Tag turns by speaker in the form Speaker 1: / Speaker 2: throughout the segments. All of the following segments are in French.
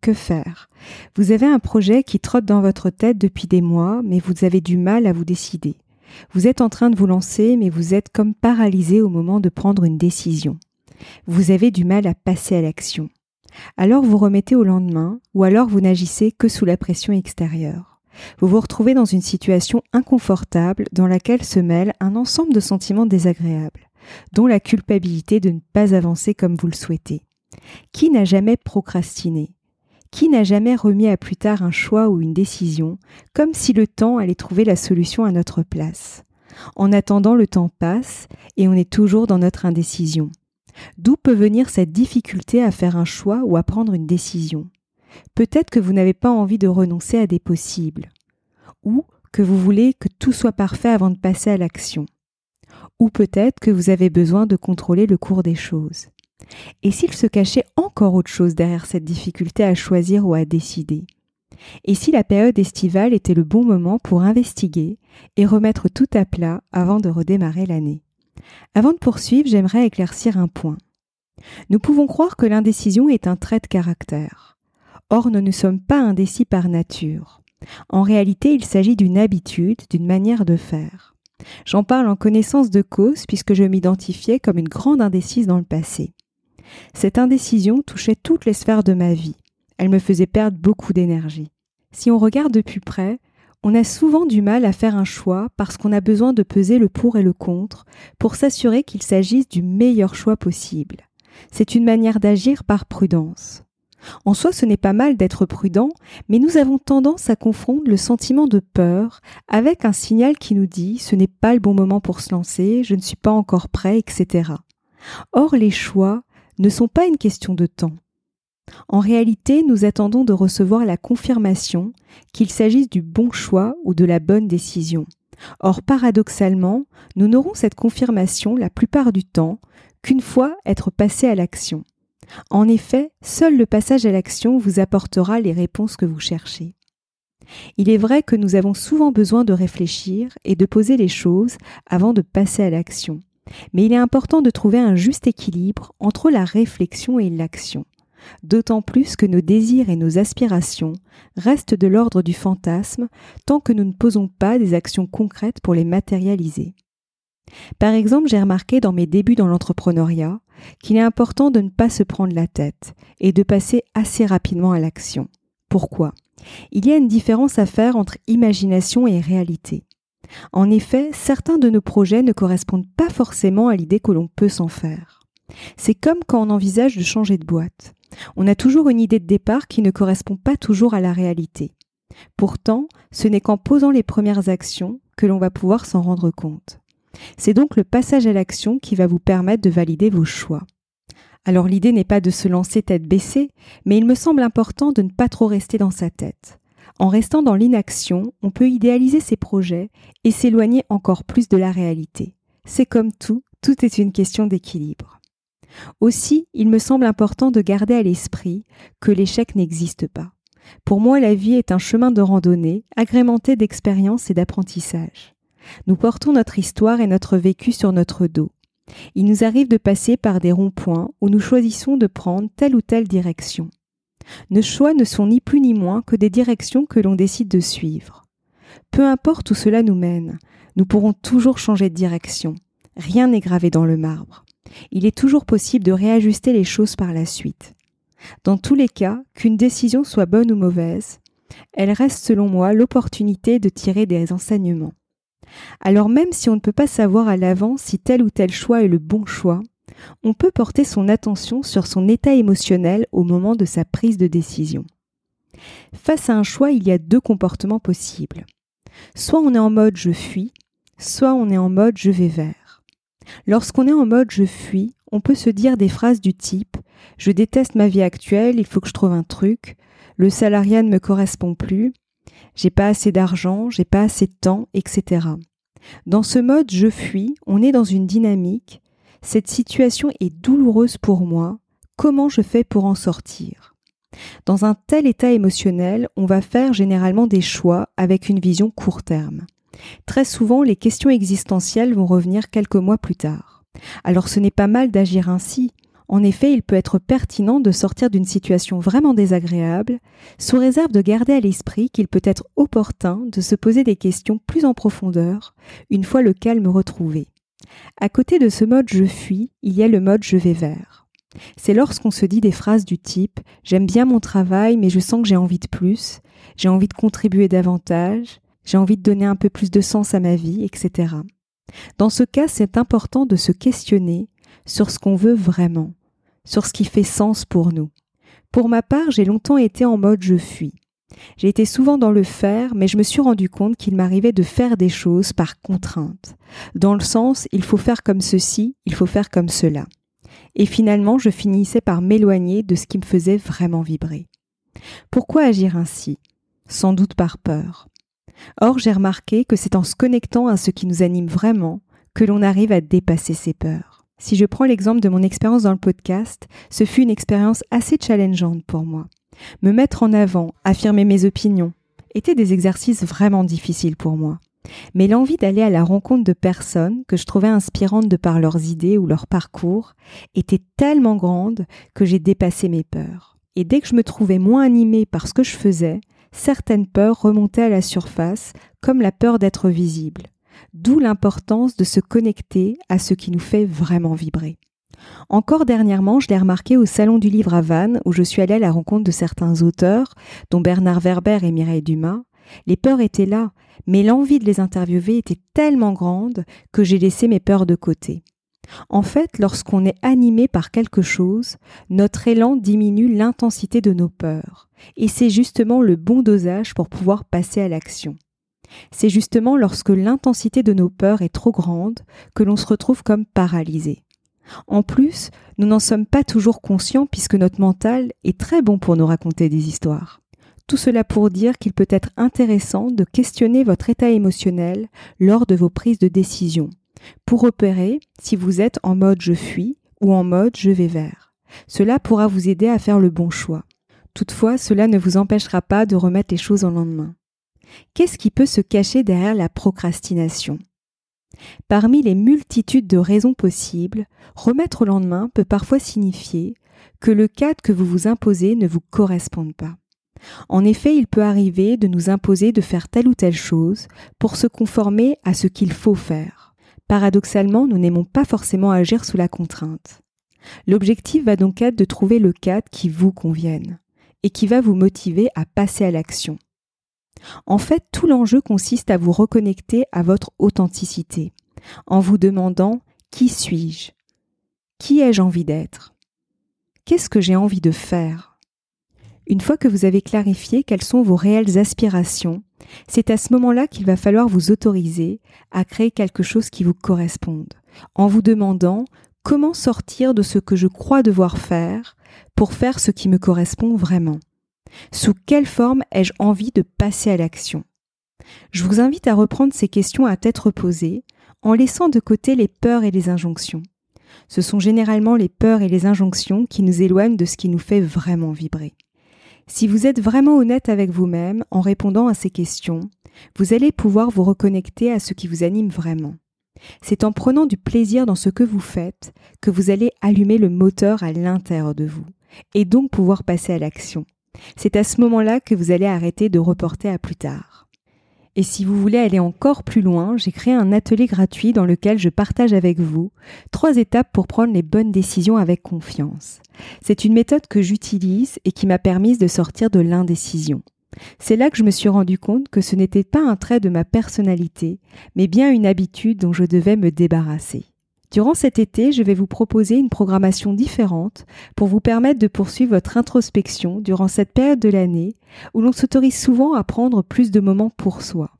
Speaker 1: Que faire? Vous avez un projet qui trotte dans votre tête depuis des mois, mais vous avez du mal à vous décider. Vous êtes en train de vous lancer, mais vous êtes comme paralysé au moment de prendre une décision. Vous avez du mal à passer à l'action. Alors vous remettez au lendemain, ou alors vous n'agissez que sous la pression extérieure. Vous vous retrouvez dans une situation inconfortable dans laquelle se mêle un ensemble de sentiments désagréables, dont la culpabilité de ne pas avancer comme vous le souhaitez. Qui n'a jamais procrastiné? Qui n'a jamais remis à plus tard un choix ou une décision, comme si le temps allait trouver la solution à notre place? En attendant, le temps passe et on est toujours dans notre indécision. D'où peut venir cette difficulté à faire un choix ou à prendre une décision? Peut-être que vous n'avez pas envie de renoncer à des possibles, ou que vous voulez que tout soit parfait avant de passer à l'action, ou peut-être que vous avez besoin de contrôler le cours des choses. Et s'il se cachait encore autre chose derrière cette difficulté à choisir ou à décider? Et si la période estivale était le bon moment pour investiguer et remettre tout à plat avant de redémarrer l'année? Avant de poursuivre, j'aimerais éclaircir un point. Nous pouvons croire que l'indécision est un trait de caractère. Or, nous ne sommes pas indécis par nature. En réalité, il s'agit d'une habitude, d'une manière de faire. J'en parle en connaissance de cause puisque je m'identifiais comme une grande indécise dans le passé. Cette indécision touchait toutes les sphères de ma vie. Elle me faisait perdre beaucoup d'énergie. Si on regarde de plus près, on a souvent du mal à faire un choix parce qu'on a besoin de peser le pour et le contre pour s'assurer qu'il s'agisse du meilleur choix possible. C'est une manière d'agir par prudence. En soi, ce n'est pas mal d'être prudent, mais nous avons tendance à confondre le sentiment de peur avec un signal qui nous dit ce n'est pas le bon moment pour se lancer, je ne suis pas encore prêt, etc. Or, les choix ne sont pas une question de temps. En réalité, nous attendons de recevoir la confirmation qu'il s'agisse du bon choix ou de la bonne décision. Or, paradoxalement, nous n'aurons cette confirmation la plupart du temps qu'une fois être passé à l'action. En effet, seul le passage à l'action vous apportera les réponses que vous cherchez. Il est vrai que nous avons souvent besoin de réfléchir et de poser les choses avant de passer à l'action. Mais il est important de trouver un juste équilibre entre la réflexion et l'action, d'autant plus que nos désirs et nos aspirations restent de l'ordre du fantasme tant que nous ne posons pas des actions concrètes pour les matérialiser. Par exemple, j'ai remarqué dans mes débuts dans l'entrepreneuriat qu'il est important de ne pas se prendre la tête et de passer assez rapidement à l'action. Pourquoi? Il y a une différence à faire entre imagination et réalité. En effet, certains de nos projets ne correspondent pas forcément à l'idée que l'on peut s'en faire. C'est comme quand on envisage de changer de boîte. On a toujours une idée de départ qui ne correspond pas toujours à la réalité. Pourtant, ce n'est qu'en posant les premières actions que l'on va pouvoir s'en rendre compte. C'est donc le passage à l'action qui va vous permettre de valider vos choix. Alors l'idée n'est pas de se lancer tête baissée, mais il me semble important de ne pas trop rester dans sa tête. En restant dans l'inaction, on peut idéaliser ses projets et s'éloigner encore plus de la réalité. C'est comme tout, tout est une question d'équilibre. Aussi, il me semble important de garder à l'esprit que l'échec n'existe pas. Pour moi, la vie est un chemin de randonnée agrémenté d'expériences et d'apprentissage. Nous portons notre histoire et notre vécu sur notre dos. Il nous arrive de passer par des ronds-points où nous choisissons de prendre telle ou telle direction. Nos choix ne sont ni plus ni moins que des directions que l'on décide de suivre. Peu importe où cela nous mène, nous pourrons toujours changer de direction. Rien n'est gravé dans le marbre. Il est toujours possible de réajuster les choses par la suite. Dans tous les cas, qu'une décision soit bonne ou mauvaise, elle reste selon moi l'opportunité de tirer des enseignements. Alors même si on ne peut pas savoir à l'avance si tel ou tel choix est le bon choix, on peut porter son attention sur son état émotionnel au moment de sa prise de décision. Face à un choix, il y a deux comportements possibles. Soit on est en mode je fuis, soit on est en mode je vais vers. Lorsqu'on est en mode je fuis, on peut se dire des phrases du type Je déteste ma vie actuelle, il faut que je trouve un truc, le salariat ne me correspond plus, j'ai pas assez d'argent, j'ai pas assez de temps, etc. Dans ce mode je fuis, on est dans une dynamique, cette situation est douloureuse pour moi, comment je fais pour en sortir? Dans un tel état émotionnel, on va faire généralement des choix avec une vision court terme. Très souvent, les questions existentielles vont revenir quelques mois plus tard. Alors ce n'est pas mal d'agir ainsi. En effet, il peut être pertinent de sortir d'une situation vraiment désagréable, sous réserve de garder à l'esprit qu'il peut être opportun de se poser des questions plus en profondeur, une fois le calme retrouvé. À côté de ce mode je fuis, il y a le mode je vais vers. C'est lorsqu'on se dit des phrases du type J'aime bien mon travail, mais je sens que j'ai envie de plus, j'ai envie de contribuer davantage, j'ai envie de donner un peu plus de sens à ma vie, etc. Dans ce cas, c'est important de se questionner sur ce qu'on veut vraiment, sur ce qui fait sens pour nous. Pour ma part, j'ai longtemps été en mode je fuis. J'ai été souvent dans le faire, mais je me suis rendu compte qu'il m'arrivait de faire des choses par contrainte, dans le sens il faut faire comme ceci, il faut faire comme cela. Et finalement, je finissais par m'éloigner de ce qui me faisait vraiment vibrer. Pourquoi agir ainsi? Sans doute par peur. Or, j'ai remarqué que c'est en se connectant à ce qui nous anime vraiment que l'on arrive à dépasser ses peurs. Si je prends l'exemple de mon expérience dans le podcast, ce fut une expérience assez challengeante pour moi. Me mettre en avant, affirmer mes opinions, étaient des exercices vraiment difficiles pour moi. Mais l'envie d'aller à la rencontre de personnes que je trouvais inspirantes de par leurs idées ou leur parcours était tellement grande que j'ai dépassé mes peurs. Et dès que je me trouvais moins animée par ce que je faisais, certaines peurs remontaient à la surface, comme la peur d'être visible. D'où l'importance de se connecter à ce qui nous fait vraiment vibrer. Encore dernièrement, je l'ai remarqué au Salon du Livre à Vannes, où je suis allée à la rencontre de certains auteurs, dont Bernard Werber et Mireille Dumas. Les peurs étaient là, mais l'envie de les interviewer était tellement grande que j'ai laissé mes peurs de côté. En fait, lorsqu'on est animé par quelque chose, notre élan diminue l'intensité de nos peurs, et c'est justement le bon dosage pour pouvoir passer à l'action. C'est justement lorsque l'intensité de nos peurs est trop grande que l'on se retrouve comme paralysé. En plus, nous n'en sommes pas toujours conscients puisque notre mental est très bon pour nous raconter des histoires. Tout cela pour dire qu'il peut être intéressant de questionner votre état émotionnel lors de vos prises de décision, pour repérer si vous êtes en mode je fuis ou en mode je vais vers. Cela pourra vous aider à faire le bon choix. Toutefois, cela ne vous empêchera pas de remettre les choses en lendemain. Qu'est-ce qui peut se cacher derrière la procrastination? Parmi les multitudes de raisons possibles, remettre au lendemain peut parfois signifier que le cadre que vous vous imposez ne vous corresponde pas. En effet, il peut arriver de nous imposer de faire telle ou telle chose pour se conformer à ce qu'il faut faire. Paradoxalement, nous n'aimons pas forcément agir sous la contrainte. L'objectif va donc être de trouver le cadre qui vous convienne et qui va vous motiver à passer à l'action. En fait, tout l'enjeu consiste à vous reconnecter à votre authenticité, en vous demandant qui suis-je? Qui ai-je envie d'être? Qu'est-ce que j'ai envie de faire? Une fois que vous avez clarifié quelles sont vos réelles aspirations, c'est à ce moment-là qu'il va falloir vous autoriser à créer quelque chose qui vous corresponde, en vous demandant comment sortir de ce que je crois devoir faire pour faire ce qui me correspond vraiment? Sous quelle forme ai-je envie de passer à l'action? Je vous invite à reprendre ces questions à tête reposée en laissant de côté les peurs et les injonctions. Ce sont généralement les peurs et les injonctions qui nous éloignent de ce qui nous fait vraiment vibrer. Si vous êtes vraiment honnête avec vous-même en répondant à ces questions, vous allez pouvoir vous reconnecter à ce qui vous anime vraiment. C'est en prenant du plaisir dans ce que vous faites que vous allez allumer le moteur à l'intérieur de vous et donc pouvoir passer à l'action. C'est à ce moment-là que vous allez arrêter de reporter à plus tard. Et si vous voulez aller encore plus loin, j'ai créé un atelier gratuit dans lequel je partage avec vous trois étapes pour prendre les bonnes décisions avec confiance. C'est une méthode que j'utilise et qui m'a permise de sortir de l'indécision. C'est là que je me suis rendu compte que ce n'était pas un trait de ma personnalité, mais bien une habitude dont je devais me débarrasser. Durant cet été, je vais vous proposer une programmation différente pour vous permettre de poursuivre votre introspection durant cette période de l'année où l'on s'autorise souvent à prendre plus de moments pour soi.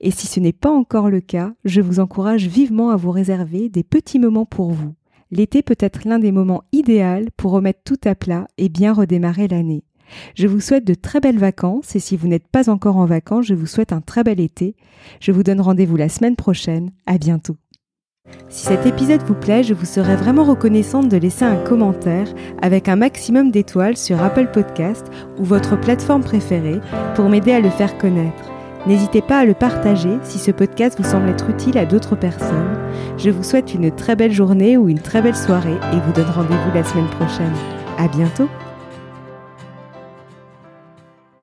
Speaker 1: Et si ce n'est pas encore le cas, je vous encourage vivement à vous réserver des petits moments pour vous. L'été peut être l'un des moments idéaux pour remettre tout à plat et bien redémarrer l'année. Je vous souhaite de très belles vacances et si vous n'êtes pas encore en vacances, je vous souhaite un très bel été. Je vous donne rendez-vous la semaine prochaine. À bientôt. Si cet épisode vous plaît, je vous serais vraiment reconnaissante de laisser un commentaire avec un maximum d'étoiles sur Apple Podcast ou votre plateforme préférée pour m'aider à le faire connaître. N'hésitez pas à le partager si ce podcast vous semble être utile à d'autres personnes. Je vous souhaite une très belle journée ou une très belle soirée et vous donne rendez-vous la semaine prochaine. À bientôt!